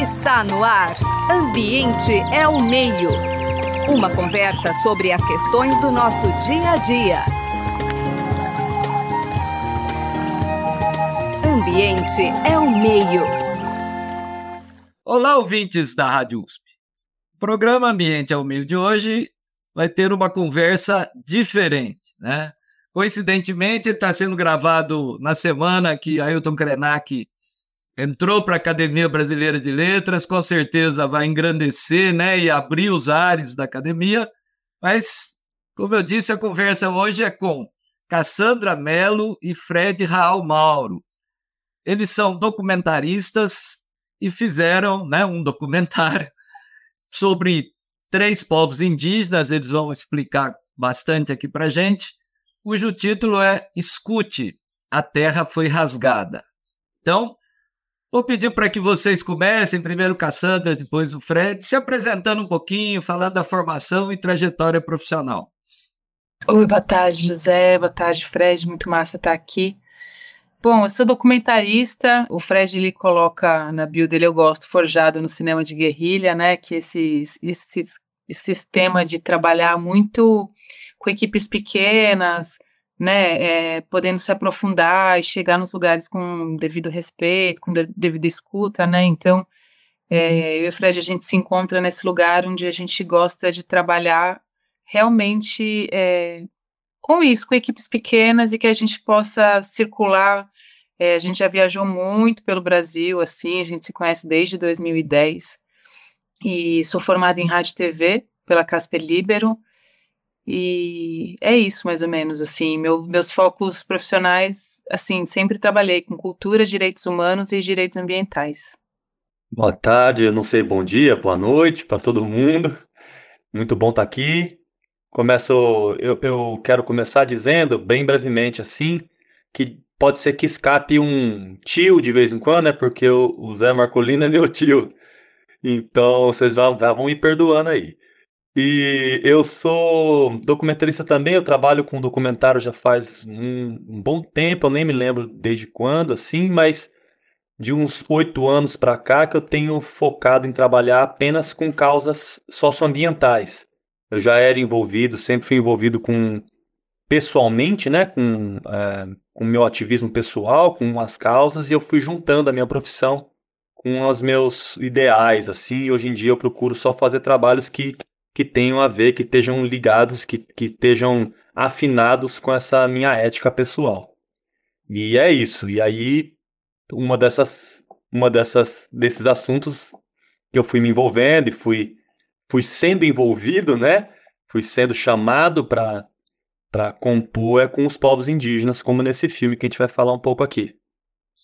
Está no ar. Ambiente é o meio. Uma conversa sobre as questões do nosso dia a dia. Ambiente é o meio. Olá, ouvintes da Rádio USP. O programa Ambiente é o meio de hoje vai ter uma conversa diferente, né? Coincidentemente, está sendo gravado na semana que Ailton Krenak entrou para a Academia Brasileira de Letras, com certeza vai engrandecer né, e abrir os ares da academia, mas, como eu disse, a conversa hoje é com Cassandra Mello e Fred Raul Mauro. Eles são documentaristas e fizeram né, um documentário sobre três povos indígenas, eles vão explicar bastante aqui para gente cujo título é Escute, a Terra foi rasgada. Então, vou pedir para que vocês comecem, primeiro Cassandra, depois o Fred, se apresentando um pouquinho, falando da formação e trajetória profissional. Oi, boa tarde, José, boa tarde, Fred, muito massa estar aqui. Bom, eu sou documentarista, o Fred ele coloca na bio dele, eu gosto, forjado no cinema de guerrilha, né, que esse, esse, esse sistema de trabalhar muito com equipes pequenas, né, é, podendo se aprofundar e chegar nos lugares com devido respeito, com de, devida escuta, né, então é, eu e o Fred, a gente se encontra nesse lugar onde a gente gosta de trabalhar realmente é, com isso, com equipes pequenas e que a gente possa circular, a gente já viajou muito pelo Brasil, assim, a gente se conhece desde 2010, e sou formada em rádio e TV pela Casper Libero, e é isso, mais ou menos, assim, meu, meus focos profissionais, assim, sempre trabalhei com cultura, direitos humanos e direitos ambientais. Boa tarde, eu não sei, bom dia, boa noite para todo mundo. Muito bom estar tá aqui. Começo, eu, eu quero começar dizendo, bem brevemente assim, que pode ser que escape um tio de vez em quando, né? Porque o, o Zé Marcolino é meu tio. Então, vocês vão, vão me perdoando aí. E eu sou documentarista também, eu trabalho com documentário já faz um, um bom tempo, eu nem me lembro desde quando, assim, mas de uns oito anos para cá que eu tenho focado em trabalhar apenas com causas socioambientais. Eu já era envolvido, sempre fui envolvido com pessoalmente, né, com é, o meu ativismo pessoal, com as causas, e eu fui juntando a minha profissão com os meus ideais, assim, hoje em dia eu procuro só fazer trabalhos que que tenham a ver, que estejam ligados, que, que estejam afinados com essa minha ética pessoal. E é isso. E aí, uma dessas, uma dessas, desses assuntos que eu fui me envolvendo e fui, fui sendo envolvido, né? Fui sendo chamado para para compor é com os povos indígenas, como nesse filme que a gente vai falar um pouco aqui.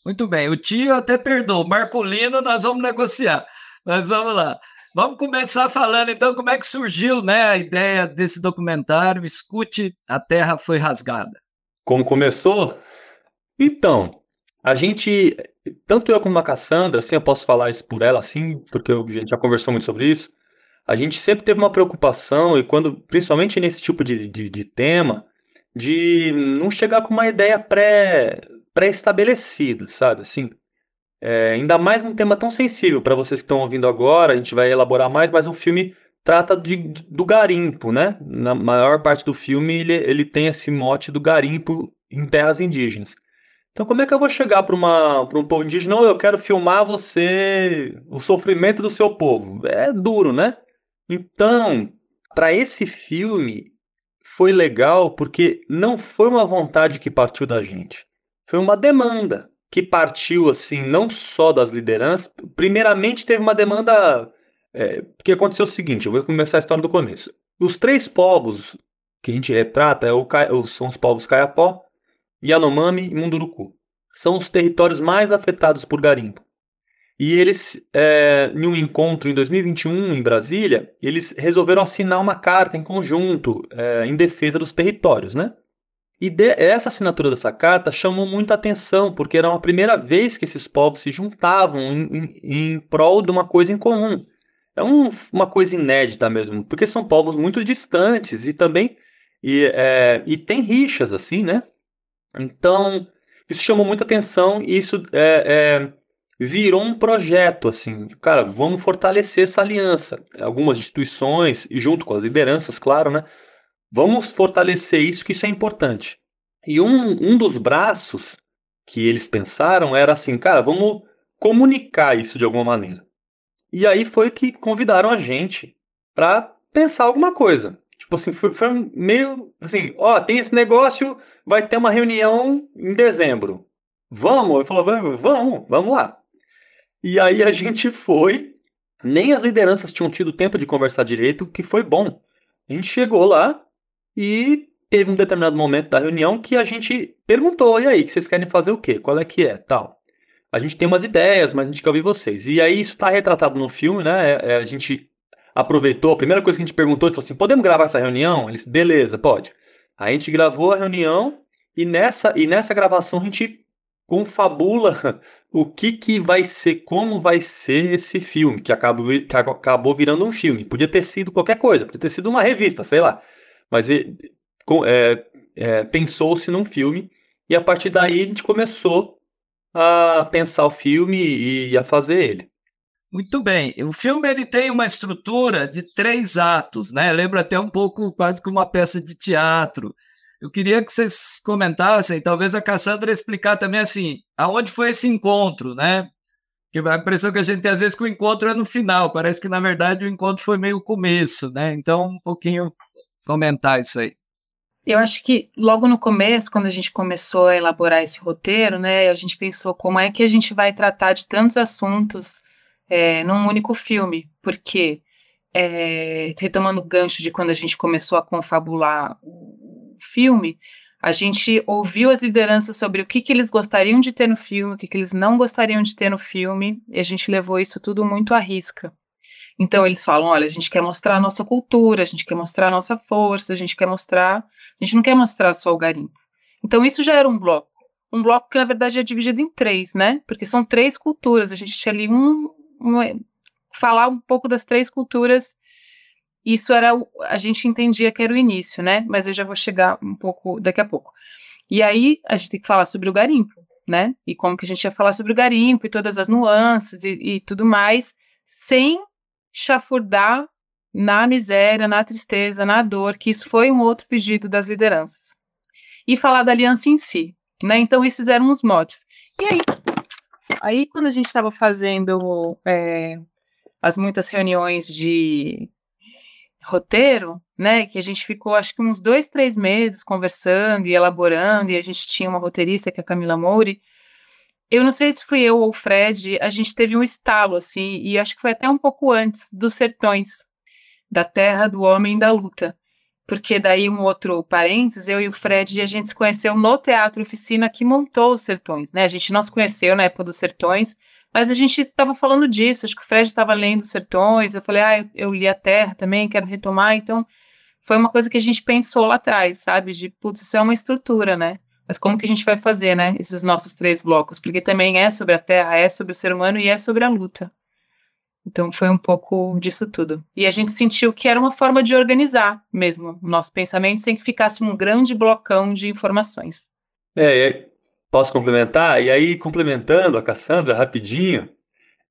Muito bem, o tio até perdoou, Marcolino nós vamos negociar. Mas vamos lá. Vamos começar falando então como é que surgiu né, a ideia desse documentário Escute, a Terra Foi Rasgada. Como começou? Então, a gente, tanto eu como a Cassandra, assim, eu posso falar isso por ela, assim, porque a gente já conversou muito sobre isso, a gente sempre teve uma preocupação, e quando, principalmente nesse tipo de, de, de tema, de não chegar com uma ideia pré, pré-estabelecida, sabe? Assim, é, ainda mais um tema tão sensível para vocês que estão ouvindo agora, a gente vai elaborar mais, mas o filme trata de, do garimpo, né? Na maior parte do filme ele, ele tem esse mote do garimpo em terras indígenas. Então como é que eu vou chegar para um povo indígena? Não, eu quero filmar você, o sofrimento do seu povo. É duro, né? Então, para esse filme foi legal porque não foi uma vontade que partiu da gente. Foi uma demanda que partiu assim não só das lideranças. Primeiramente teve uma demanda é, que aconteceu o seguinte. Eu vou começar a história do começo. Os três povos que a gente retrata é o, são os povos Caiapó, Yanomami e Munduruku. São os territórios mais afetados por garimpo. E eles, é, em um encontro em 2021 em Brasília, eles resolveram assinar uma carta em conjunto é, em defesa dos territórios, né? E de, essa assinatura dessa carta chamou muita atenção, porque era a primeira vez que esses povos se juntavam em, em, em prol de uma coisa em comum. É um, uma coisa inédita mesmo, porque são povos muito distantes e também e, é, e tem rixas assim, né? Então isso chamou muita atenção e isso é, é, virou um projeto, assim, cara, vamos fortalecer essa aliança. Algumas instituições, e junto com as lideranças, claro, né? Vamos fortalecer isso, que isso é importante. E um, um dos braços que eles pensaram era assim, cara, vamos comunicar isso de alguma maneira. E aí foi que convidaram a gente para pensar alguma coisa. Tipo assim, foi, foi meio assim, ó, tem esse negócio, vai ter uma reunião em dezembro. Vamos? Eu falei, vamos, vamos lá. E aí a gente foi, nem as lideranças tinham tido tempo de conversar direito, que foi bom. A gente chegou lá e teve um determinado momento da reunião que a gente perguntou, e aí, que vocês querem fazer o quê? Qual é que é? Tal. A gente tem umas ideias, mas a gente quer ouvir vocês. E aí isso está retratado no filme, né? É, é, a gente aproveitou, a primeira coisa que a gente perguntou, ele falou assim, podemos gravar essa reunião? Eles, beleza, pode. Aí a gente gravou a reunião e nessa, e nessa gravação a gente confabula o que, que vai ser, como vai ser esse filme, que acabou, que acabou virando um filme. Podia ter sido qualquer coisa, podia ter sido uma revista, sei lá. Mas é, é, pensou-se num filme e a partir daí a gente começou a pensar o filme e a fazer ele. Muito bem. O filme ele tem uma estrutura de três atos, né? Lembra até um pouco quase que uma peça de teatro. Eu queria que vocês comentassem, talvez a Cassandra explicar também assim, aonde foi esse encontro, né? Porque a impressão que a gente tem às vezes que o encontro é no final, parece que na verdade o encontro foi meio o começo, né? Então, um pouquinho comentar isso aí. Eu acho que logo no começo, quando a gente começou a elaborar esse roteiro, né, a gente pensou como é que a gente vai tratar de tantos assuntos é, num único filme, porque é, retomando o gancho de quando a gente começou a confabular o filme, a gente ouviu as lideranças sobre o que, que eles gostariam de ter no filme, o que, que eles não gostariam de ter no filme, e a gente levou isso tudo muito à risca. Então eles falam, olha, a gente quer mostrar a nossa cultura, a gente quer mostrar a nossa força, a gente quer mostrar, a gente não quer mostrar só o garimpo. Então isso já era um bloco, um bloco que na verdade é dividido em três, né? Porque são três culturas, a gente tinha ali um, um falar um pouco das três culturas. Isso era a gente entendia que era o início, né? Mas eu já vou chegar um pouco daqui a pouco. E aí a gente tem que falar sobre o garimpo, né? E como que a gente ia falar sobre o garimpo e todas as nuances e, e tudo mais, sem chafurdar na miséria, na tristeza, na dor, que isso foi um outro pedido das lideranças. E falar da aliança em si, né? Então, esses eram os motes. E aí, aí quando a gente estava fazendo é, as muitas reuniões de roteiro, né, que a gente ficou acho que uns dois, três meses conversando e elaborando, e a gente tinha uma roteirista que é a Camila Mouri, eu não sei se fui eu ou o Fred, a gente teve um estalo, assim, e acho que foi até um pouco antes dos Sertões, da Terra, do Homem da Luta. Porque daí um outro parênteses, eu e o Fred, a gente se conheceu no Teatro Oficina que montou os Sertões, né? A gente não se conheceu na época dos Sertões, mas a gente estava falando disso, acho que o Fred estava lendo os Sertões, eu falei, ah, eu li a Terra também, quero retomar, então foi uma coisa que a gente pensou lá atrás, sabe? De, putz, isso é uma estrutura, né? Mas como que a gente vai fazer, né, esses nossos três blocos? Porque também é sobre a Terra, é sobre o ser humano e é sobre a luta. Então foi um pouco disso tudo. E a gente sentiu que era uma forma de organizar mesmo o nosso pensamento sem que ficasse um grande blocão de informações. É, posso complementar? E aí, complementando a Cassandra rapidinho,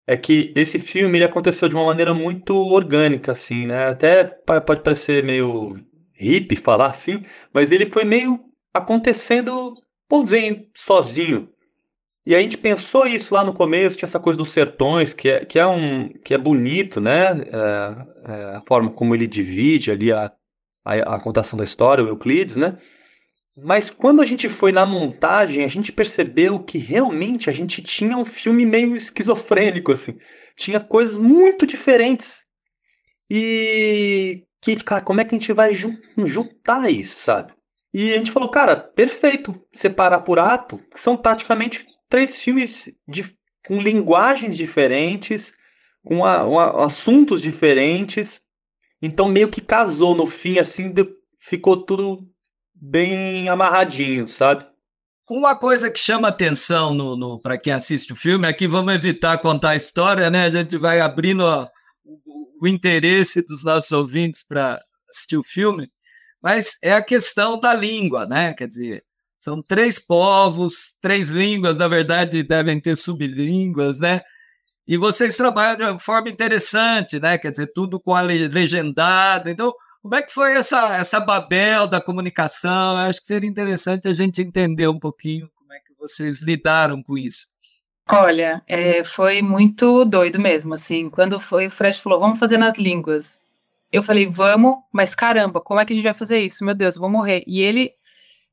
é que esse filme ele aconteceu de uma maneira muito orgânica, assim, né? Até pode parecer meio hippie falar assim, mas ele foi meio acontecendo, por dizer, sozinho. E a gente pensou isso lá no começo, tinha essa coisa dos sertões, que é, que é, um, que é bonito, né? É, é a forma como ele divide ali a, a, a contação da história, o Euclides, né? Mas quando a gente foi na montagem, a gente percebeu que realmente a gente tinha um filme meio esquizofrênico, assim. Tinha coisas muito diferentes. E que, cara, como é que a gente vai juntar isso, sabe? E a gente falou, cara, perfeito separar por ato, são praticamente três filmes de, com linguagens diferentes, com a, a, assuntos diferentes. Então meio que casou no fim, assim, de, ficou tudo bem amarradinho, sabe? Uma coisa que chama atenção no, no para quem assiste o filme é que vamos evitar contar a história, né? A gente vai abrindo ó, o, o interesse dos nossos ouvintes para assistir o filme mas é a questão da língua, né? Quer dizer, São três povos, três línguas, na verdade devem ter sublínguas, né? E vocês trabalham de uma forma interessante, né? Quer dizer, tudo com a legendado. Então, como é que foi essa, essa babel da comunicação? Eu acho que seria interessante a gente entender um pouquinho como é que vocês lidaram com isso. Olha, é, foi muito doido mesmo, assim, quando foi, o Fred falou, vamos fazer nas línguas. Eu falei, vamos, mas caramba, como é que a gente vai fazer isso? Meu Deus, eu vou morrer. E ele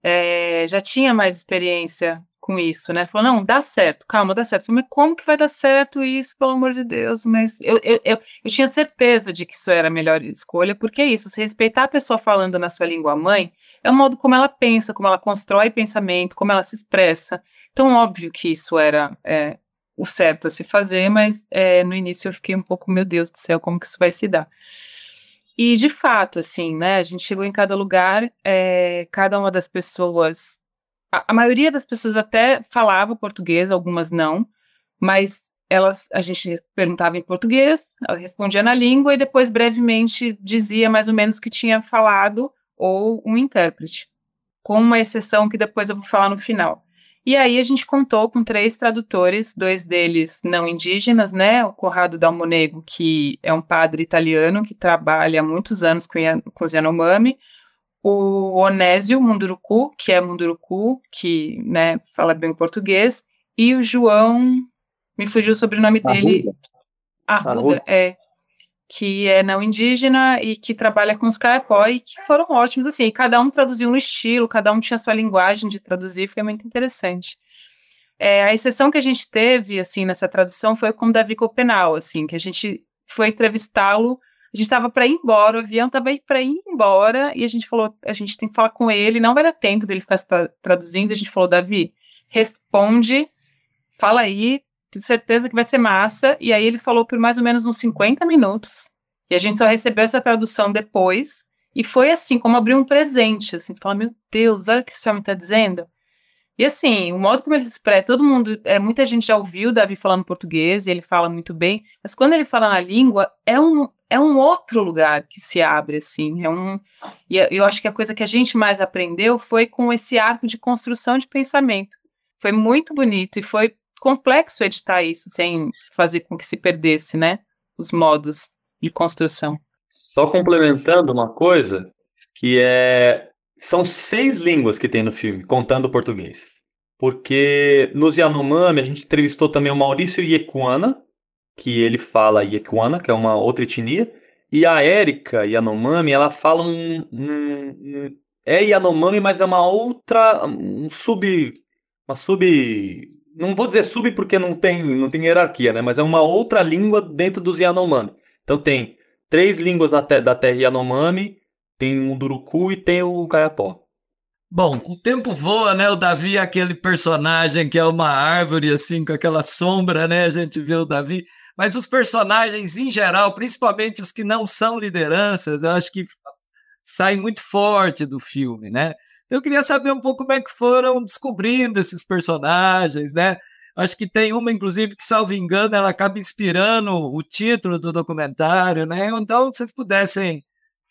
é, já tinha mais experiência com isso, né? Falou, não, dá certo, calma, dá certo. Falei, mas como que vai dar certo isso, pelo amor de Deus? Mas eu, eu, eu, eu, tinha certeza de que isso era a melhor escolha, porque é isso, você respeitar a pessoa falando na sua língua mãe, é o modo como ela pensa, como ela constrói pensamento, como ela se expressa. Então, óbvio que isso era é, o certo a se fazer, mas é, no início eu fiquei um pouco, meu Deus do céu, como que isso vai se dar? E de fato, assim, né? A gente chegou em cada lugar, é, cada uma das pessoas a, a maioria das pessoas até falava português, algumas não, mas elas a gente perguntava em português, ela respondia na língua e depois brevemente dizia mais ou menos que tinha falado ou um intérprete, com uma exceção que depois eu vou falar no final. E aí a gente contou com três tradutores, dois deles não indígenas, né? O Corrado Dalmonego, que é um padre italiano que trabalha há muitos anos com, com os Yanomami, o Onésio Munduruku, que é Munduruku, que né, fala bem português, e o João, me fugiu o sobrenome dele, Arruda, Arruda, é, que é não indígena e que trabalha com os Kayapó, que foram ótimos, assim, cada um traduziu um estilo, cada um tinha sua linguagem de traduzir, foi muito interessante. É, a exceção que a gente teve, assim, nessa tradução foi com o Davi Copenal, assim, que a gente foi entrevistá-lo a gente estava para ir embora, o avião estava para ir embora, e a gente falou, a gente tem que falar com ele, não vai dar tempo dele ficar tra traduzindo, a gente falou, Davi, responde, fala aí, tenho certeza que vai ser massa, e aí ele falou por mais ou menos uns 50 minutos, e a gente só recebeu essa tradução depois, e foi assim, como abrir um presente, assim, fala, meu Deus, olha o que esse homem está dizendo, e assim, o modo como ele se expressa, todo mundo, é, muita gente já ouviu o Davi falando português, e ele fala muito bem, mas quando ele fala na língua, é um, é um outro lugar que se abre, assim, é um, e eu acho que a coisa que a gente mais aprendeu foi com esse arco de construção de pensamento, foi muito bonito e foi complexo editar isso sem fazer com que se perdesse, né, os modos de construção. Só complementando uma coisa, que é, são seis línguas que tem no filme, contando o português, porque nos Yanomami a gente entrevistou também o Maurício Iekuana, que ele fala Yekuana, que é uma outra etnia, e a Érica Yanomami, ela fala um, um, um, é Yanomami, mas é uma outra, um sub, uma sub, não vou dizer sub porque não tem, não tem hierarquia, né? Mas é uma outra língua dentro dos Yanomami. Então tem três línguas da, te, da terra Yanomami, tem o Duruku e tem o Kayapó. Bom, o tempo voa, né? O Davi é aquele personagem que é uma árvore, assim, com aquela sombra, né? A gente vê o Davi mas os personagens em geral, principalmente os que não são lideranças, eu acho que saem muito forte do filme, né? Eu queria saber um pouco como é que foram descobrindo esses personagens, né? Acho que tem uma, inclusive, que, salvo engano, ela acaba inspirando o título do documentário, né? Então, se vocês pudessem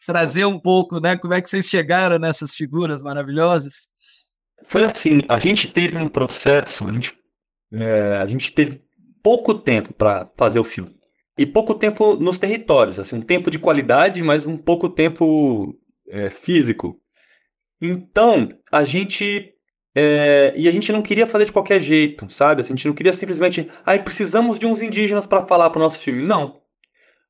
trazer um pouco, né? Como é que vocês chegaram nessas figuras maravilhosas? Foi assim, a gente teve um processo, a gente, é, a gente teve pouco tempo para fazer o filme. E pouco tempo nos territórios, assim, um tempo de qualidade, mas um pouco tempo é, físico. Então, a gente. É, e a gente não queria fazer de qualquer jeito, sabe? Assim, a gente não queria simplesmente. Ai, precisamos de uns indígenas para falar para o nosso filme. Não.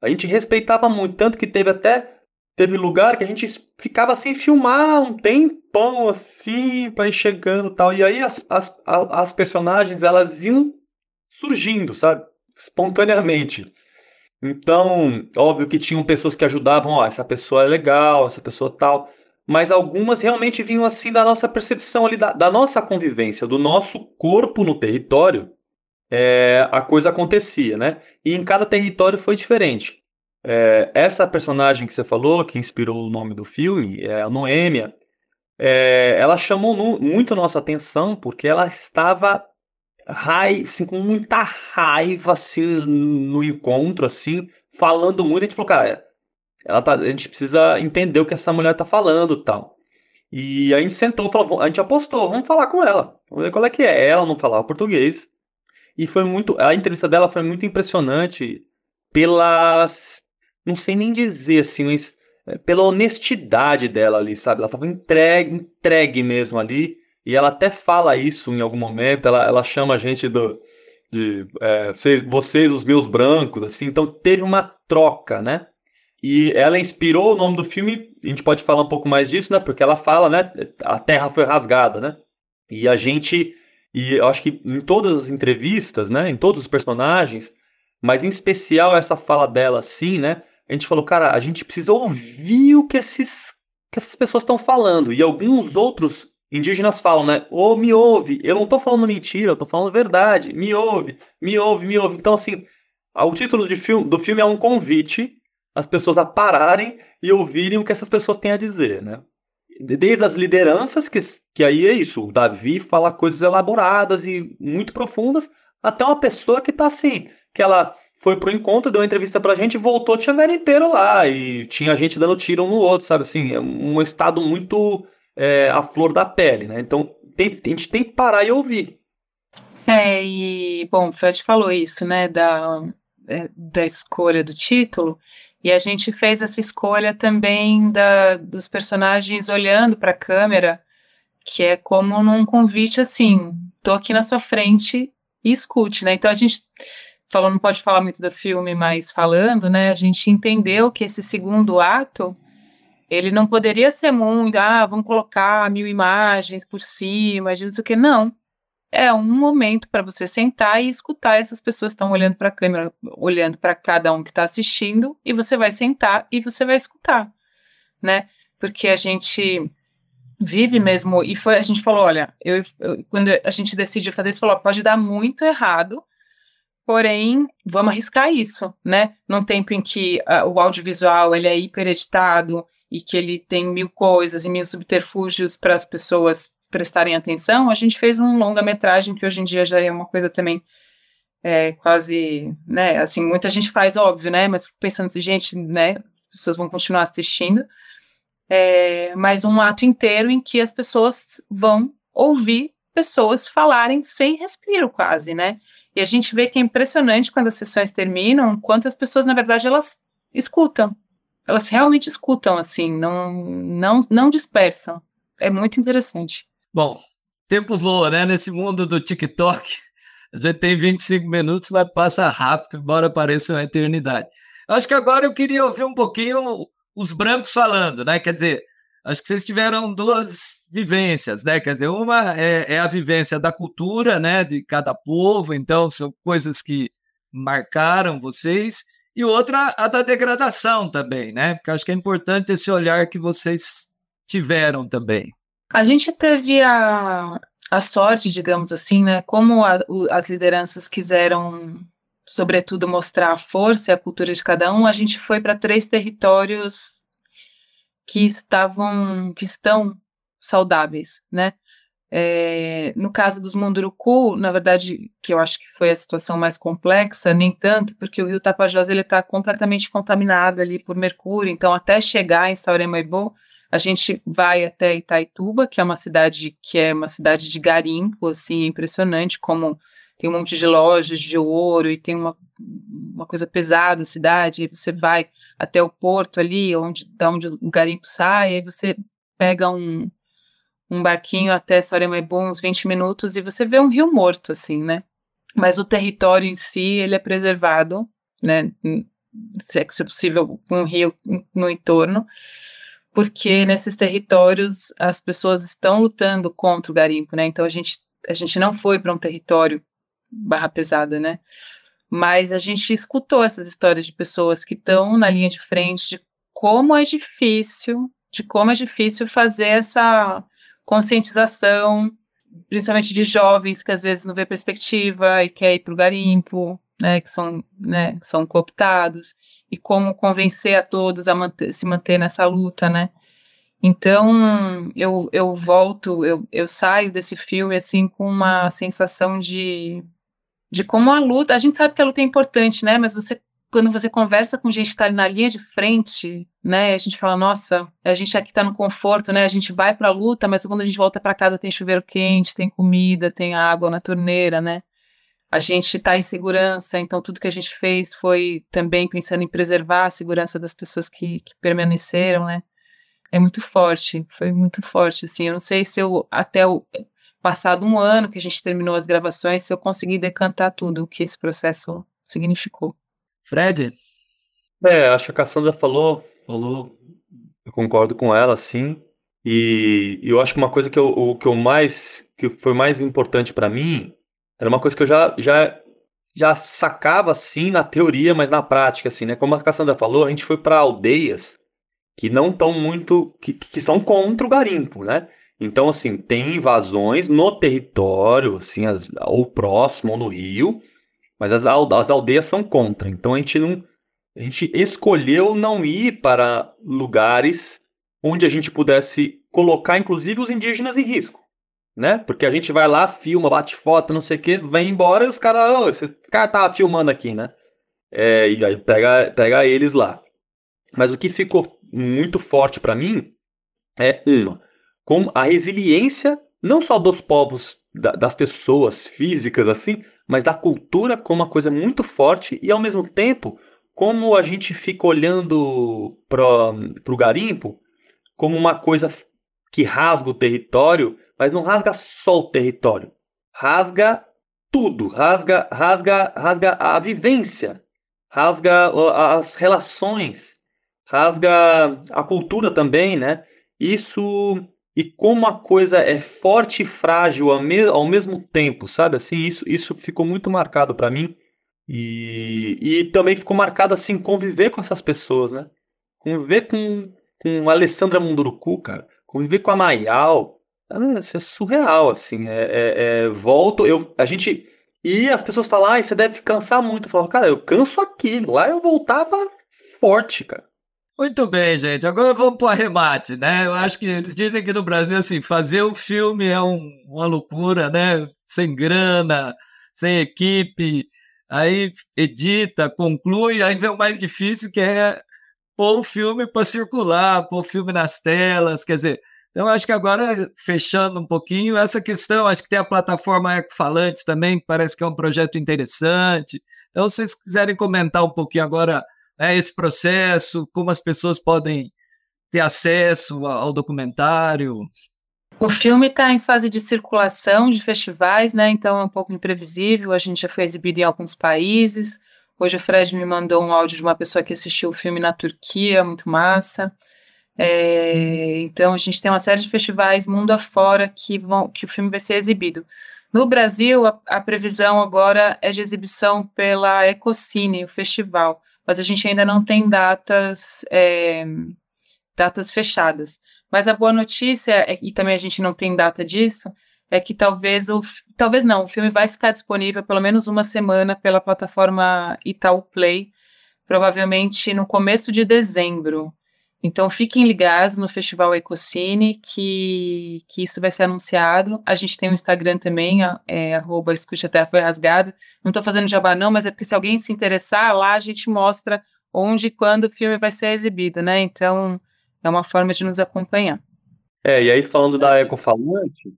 A gente respeitava muito, tanto que teve até. Teve lugar que a gente ficava sem filmar um tempão assim, para ir chegando e tal. E aí as, as, as personagens elas iam surgindo, sabe? Espontaneamente. Então, óbvio que tinham pessoas que ajudavam, ó, essa pessoa é legal, essa pessoa tal, mas algumas realmente vinham assim da nossa percepção ali, da, da nossa convivência, do nosso corpo no território, é, a coisa acontecia, né? E em cada território foi diferente. É, essa personagem que você falou, que inspirou o nome do filme, é a Noêmia, é, ela chamou no, muito a nossa atenção porque ela estava raiva, assim, com muita raiva, assim, no encontro, assim, falando muito. A gente falou, cara, ela tá, a gente precisa entender o que essa mulher tá falando tal. E a gente sentou, falou, a gente apostou, vamos falar com ela. Vamos ver qual é que é. Ela não falava português. E foi muito. A entrevista dela foi muito impressionante pela. Não sei nem dizer assim, mas é, pela honestidade dela ali, sabe? Ela estava entregue, entregue mesmo ali. E ela até fala isso em algum momento. Ela, ela chama a gente do, de é, vocês, os meus brancos, assim. Então teve uma troca, né? E ela inspirou o nome do filme, a gente pode falar um pouco mais disso, né? Porque ela fala, né? A terra foi rasgada, né? E a gente, e eu acho que em todas as entrevistas, né? Em todos os personagens, mas em especial essa fala dela, assim, né? A gente falou, cara, a gente precisa ouvir o que, esses, que essas pessoas estão falando. E alguns outros indígenas falam, né? Ô, oh, me ouve, eu não tô falando mentira, eu tô falando verdade. Me ouve, me ouve, me ouve. Então, assim, o título de filme, do filme é um convite as pessoas a pararem e ouvirem o que essas pessoas têm a dizer, né? Desde as lideranças, que, que aí é isso, o Davi fala coisas elaboradas e muito profundas, até uma pessoa que tá assim, que ela foi pro encontro, deu uma entrevista pra gente, voltou, tinha garimpeiro lá, e tinha gente dando tiro um no outro, sabe assim, é um estado muito é, à flor da pele, né? Então, tem, a gente tem que parar e ouvir. É, e, bom, o Fred falou isso, né, da, é, da escolha do título, e a gente fez essa escolha também da, dos personagens olhando para a câmera, que é como num convite assim, tô aqui na sua frente e escute, né? Então a gente falou, não pode falar muito do filme, mas falando, né? A gente entendeu que esse segundo ato ele não poderia ser muito, ah, vamos colocar mil imagens por cima, não sei o que, não é um momento para você sentar e escutar essas pessoas estão olhando para a câmera, olhando para cada um que está assistindo, e você vai sentar e você vai escutar, né? Porque a gente vive mesmo, e foi, a gente falou, olha, eu, eu quando a gente decidiu fazer isso, falou, pode dar muito errado, porém, vamos arriscar isso, né? Num tempo em que o audiovisual, ele é hipereditado, e que ele tem mil coisas e mil subterfúgios para as pessoas prestarem atenção, a gente fez um longa-metragem que hoje em dia já é uma coisa também é, quase, né, assim, muita gente faz, óbvio, né, mas pensando assim, gente, né, as pessoas vão continuar assistindo, é, mas um ato inteiro em que as pessoas vão ouvir pessoas falarem sem respiro quase, né, e a gente vê que é impressionante quando as sessões terminam, quantas pessoas, na verdade, elas escutam, elas realmente escutam, assim, não, não, não dispersam, é muito interessante. Bom, tempo voa, né? Nesse mundo do TikTok, a gente tem 25 minutos, mas passa rápido, embora pareça uma eternidade. Acho que agora eu queria ouvir um pouquinho os brancos falando, né? Quer dizer, acho que vocês tiveram duas vivências, né? Quer dizer, uma é, é, a vivência da cultura, né? De cada povo, então são coisas que marcaram vocês, e outra a da degradação também, né? Porque acho que é importante esse olhar que vocês tiveram também. A gente teve a, a sorte, digamos assim, né? Como a, o, as lideranças quiseram, sobretudo, mostrar a força e a cultura de cada um, a gente foi para três territórios que estavam, que estão saudáveis, né? É, no caso dos Munduruku, na verdade, que eu acho que foi a situação mais complexa, nem tanto, porque o rio Tapajós ele está completamente contaminado ali por mercúrio, então até chegar em Sauremaibo, a gente vai até Itaituba, que é uma cidade que é uma cidade de garimpo, assim, impressionante, como tem um monte de lojas de ouro e tem uma, uma coisa pesada a cidade, e você vai até o porto ali, onde, da onde o garimpo sai, aí você pega um, um barquinho até Saremaibu, uns 20 minutos, e você vê um rio morto, assim, né? Mas o território em si, ele é preservado, né? Se é se é possível, um rio no entorno porque nesses territórios as pessoas estão lutando contra o garimpo, né? Então a gente a gente não foi para um território barra pesada, né? Mas a gente escutou essas histórias de pessoas que estão na linha de frente de como é difícil, de como é difícil fazer essa conscientização, principalmente de jovens que às vezes não vê perspectiva e quer ir para o garimpo, né, que são, né, são cooptados, e como convencer a todos a manter, se manter nessa luta, né? Então, eu, eu volto, eu, eu saio desse filme, assim, com uma sensação de, de como a luta, a gente sabe que a luta é importante, né, mas você quando você conversa com gente que está ali na linha de frente, né, a gente fala, nossa, a gente aqui está no conforto, né, a gente vai para a luta, mas quando a gente volta para casa tem chuveiro quente, tem comida, tem água na torneira, né, a gente está em segurança, então tudo que a gente fez foi também pensando em preservar a segurança das pessoas que, que permaneceram, né, é muito forte, foi muito forte, assim, eu não sei se eu, até o passado um ano que a gente terminou as gravações, se eu consegui decantar tudo o que esse processo significou. Fred? É, acho que a Cassandra falou, falou, eu concordo com ela, sim. E, eu acho que uma coisa que eu, o que eu mais, que foi mais importante para mim, era uma coisa que eu já, já, já sacava, assim, na teoria, mas na prática, assim, né? Como a Cassandra falou, a gente foi para aldeias que não estão muito, que, que são contra o garimpo, né? Então, assim, tem invasões no território, assim, as, ou próximo, ou no rio, mas as, as aldeias são contra. Então a gente não. A gente escolheu não ir para lugares onde a gente pudesse colocar, inclusive, os indígenas em risco. Né? Porque a gente vai lá, filma, bate foto, não sei o que, vem embora e os caras, oh, cara tá filmando aqui, né? É, e aí pega, pega eles lá. Mas o que ficou muito forte para mim é, uma, com a resiliência não só dos povos, da, das pessoas físicas assim, mas da cultura como uma coisa muito forte e ao mesmo tempo como a gente fica olhando para o garimpo como uma coisa que rasga o território, mas não rasga só o território, rasga tudo, rasga, rasga, rasga a vivência, rasga as relações, rasga a cultura também, né? Isso e como a coisa é forte e frágil ao, me ao mesmo tempo, sabe? Assim, isso, isso ficou muito marcado para mim. E, e também ficou marcado, assim, conviver com essas pessoas, né? Conviver com, com a Alessandra Munduruku, cara. Conviver com a Mayal. Isso é surreal, assim. É, é, é, volto, eu, a gente... E as pessoas falam, ah, você deve cansar muito. Eu falo, cara, eu canso aqui. Lá eu voltava forte, cara. Muito bem, gente. Agora vamos para o arremate, né? Eu acho que eles dizem que no Brasil, assim, fazer um filme é um, uma loucura, né? Sem grana, sem equipe. Aí edita, conclui, aí vem o mais difícil, que é pôr o filme para circular, pôr o filme nas telas, quer dizer. Então, acho que agora, fechando um pouquinho, essa questão, acho que tem a plataforma Ecofalantes também, que parece que é um projeto interessante. Então, se vocês quiserem comentar um pouquinho agora né, esse processo, como as pessoas podem ter acesso ao documentário? O filme está em fase de circulação de festivais, né? Então é um pouco imprevisível. A gente já foi exibido em alguns países. Hoje o Fred me mandou um áudio de uma pessoa que assistiu o filme na Turquia, muito massa. É, então a gente tem uma série de festivais mundo afora que vão, que o filme vai ser exibido. No Brasil, a, a previsão agora é de exibição pela Ecocine, o festival mas a gente ainda não tem datas, é, datas fechadas. Mas a boa notícia, é, e também a gente não tem data disso, é que talvez o talvez não, o filme vai ficar disponível pelo menos uma semana pela plataforma Itaú Play, provavelmente no começo de dezembro. Então fiquem ligados no Festival Ecocine que, que isso vai ser anunciado. A gente tem um Instagram também, é, arroba Escute Até Foi Rasgado. Não estou fazendo jabá não, mas é porque se alguém se interessar, lá a gente mostra onde e quando o filme vai ser exibido, né? Então é uma forma de nos acompanhar. É, e aí falando da Ecofalante,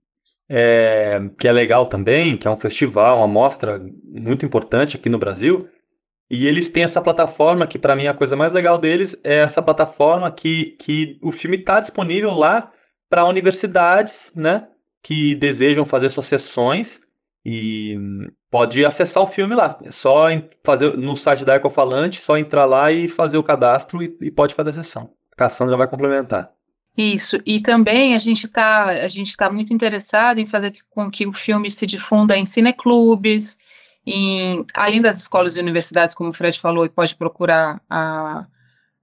é, que é legal também, que é um festival, uma mostra muito importante aqui no Brasil, e eles têm essa plataforma que, para mim, a coisa mais legal deles é essa plataforma que, que o filme está disponível lá para universidades, né? Que desejam fazer suas sessões e pode acessar o filme lá. É só fazer no site da Ecofalante, só entrar lá e fazer o cadastro e, e pode fazer a sessão. A Cassandra vai complementar. Isso, e também a gente está tá muito interessado em fazer com que o filme se difunda em cineclubes, em, além das escolas e universidades, como o Fred falou, e pode procurar a,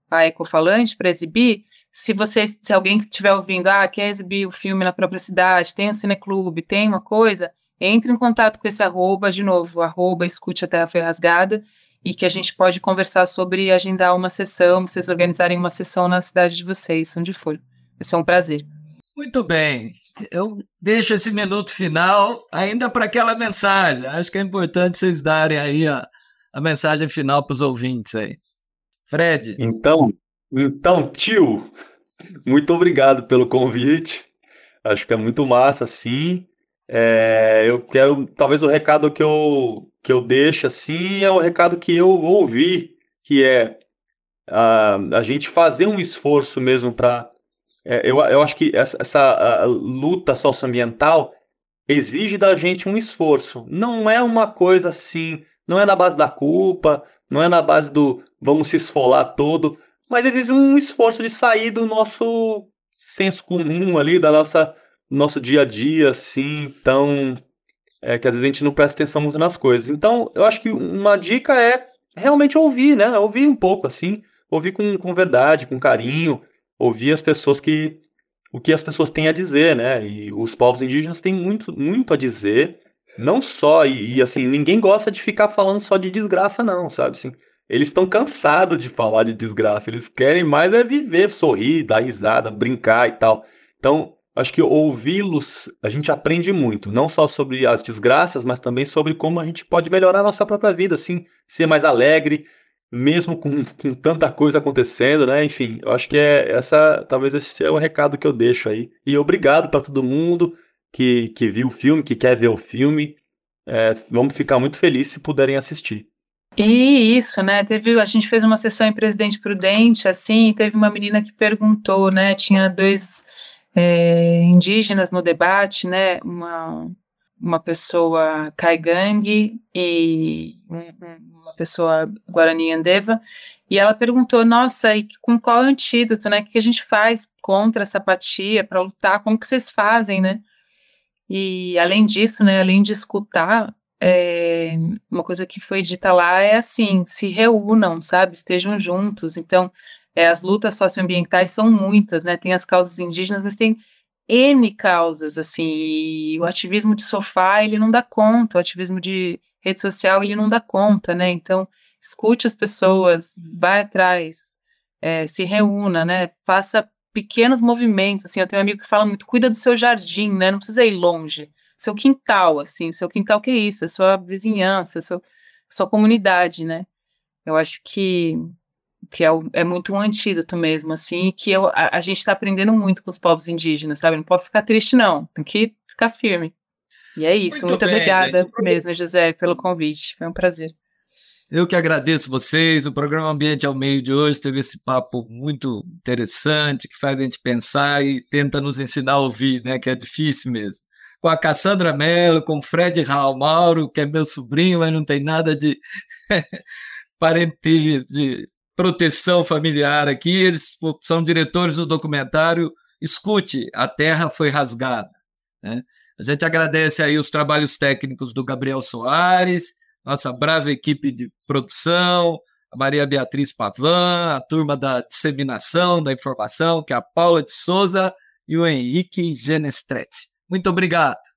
a Ecofalante para exibir, se você, se alguém estiver ouvindo, ah, quer exibir o filme na própria cidade, tem um cineclube, tem uma coisa, entre em contato com esse arroba, de novo, arroba escute a foi rasgada, e que a gente pode conversar sobre agendar uma sessão, vocês organizarem uma sessão na cidade de vocês, onde for. Vai ser um prazer. Muito bem eu deixo esse minuto final ainda para aquela mensagem. Acho que é importante vocês darem aí a, a mensagem final para os ouvintes aí. Fred. Então, então, tio, muito obrigado pelo convite. Acho que é muito massa, sim. É, eu quero, talvez o recado que eu, que eu deixo, assim, é o recado que eu ouvi, que é a, a gente fazer um esforço mesmo para. É, eu, eu acho que essa, essa luta socioambiental exige da gente um esforço. Não é uma coisa assim, não é na base da culpa, não é na base do vamos se esfolar todo, mas exige um esforço de sair do nosso senso comum ali, da nossa nosso dia a dia, assim, tão é, que às vezes a gente não presta atenção muito nas coisas. Então, eu acho que uma dica é realmente ouvir, né? Ouvir um pouco, assim, ouvir com, com verdade, com carinho, ouvir as pessoas que o que as pessoas têm a dizer, né? E os povos indígenas têm muito, muito a dizer, não só, e, e assim, ninguém gosta de ficar falando só de desgraça, não, sabe? Assim, eles estão cansados de falar de desgraça, eles querem mais é viver, sorrir, dar risada, brincar e tal. Então, acho que ouvi-los, a gente aprende muito, não só sobre as desgraças, mas também sobre como a gente pode melhorar a nossa própria vida, assim, ser mais alegre, mesmo com, com tanta coisa acontecendo, né? Enfim, eu acho que é essa, talvez esse é o recado que eu deixo aí. E obrigado para todo mundo que, que viu o filme, que quer ver o filme. É, vamos ficar muito felizes se puderem assistir. E isso, né? Teve, a gente fez uma sessão em Presidente Prudente, assim, e teve uma menina que perguntou, né? Tinha dois é, indígenas no debate, né? Uma, uma pessoa caigangue e uma pessoa guarani andeva, e ela perguntou, nossa, e com qual antídoto, né? O que a gente faz contra essa apatia, para lutar? Como que vocês fazem, né? E além disso, né, além de escutar, é, uma coisa que foi dita lá é assim, se reúnam, sabe? Estejam juntos. Então, é, as lutas socioambientais são muitas, né? Tem as causas indígenas, mas tem N causas, assim, e o ativismo de sofá, ele não dá conta, o ativismo de rede social, ele não dá conta, né? Então, escute as pessoas, vai atrás, é, se reúna, né? Faça pequenos movimentos, assim, eu tenho um amigo que fala muito, cuida do seu jardim, né? Não precisa ir longe, seu quintal, assim, seu quintal que é isso, a sua vizinhança, a sua, a sua comunidade, né? Eu acho que que é, é, muito um antídoto mesmo, assim, que eu, a, a gente está aprendendo muito com os povos indígenas, sabe? Não pode ficar triste, não. Tem que ficar firme. E é isso. Muito, muito bem, obrigada gente. mesmo, José, pelo convite. Foi um prazer. Eu que agradeço vocês. O programa Ambiente ao Meio de hoje teve esse papo muito interessante, que faz a gente pensar e tenta nos ensinar a ouvir, né? Que é difícil mesmo. Com a Cassandra Mello, com o Fred Raul Mauro, que é meu sobrinho, mas não tem nada de parente de proteção familiar aqui, eles são diretores do documentário Escute, a Terra Foi Rasgada. Né? A gente agradece aí os trabalhos técnicos do Gabriel Soares, nossa brava equipe de produção, a Maria Beatriz Pavan, a turma da disseminação da informação, que é a Paula de Souza e o Henrique Genestretti. Muito obrigado.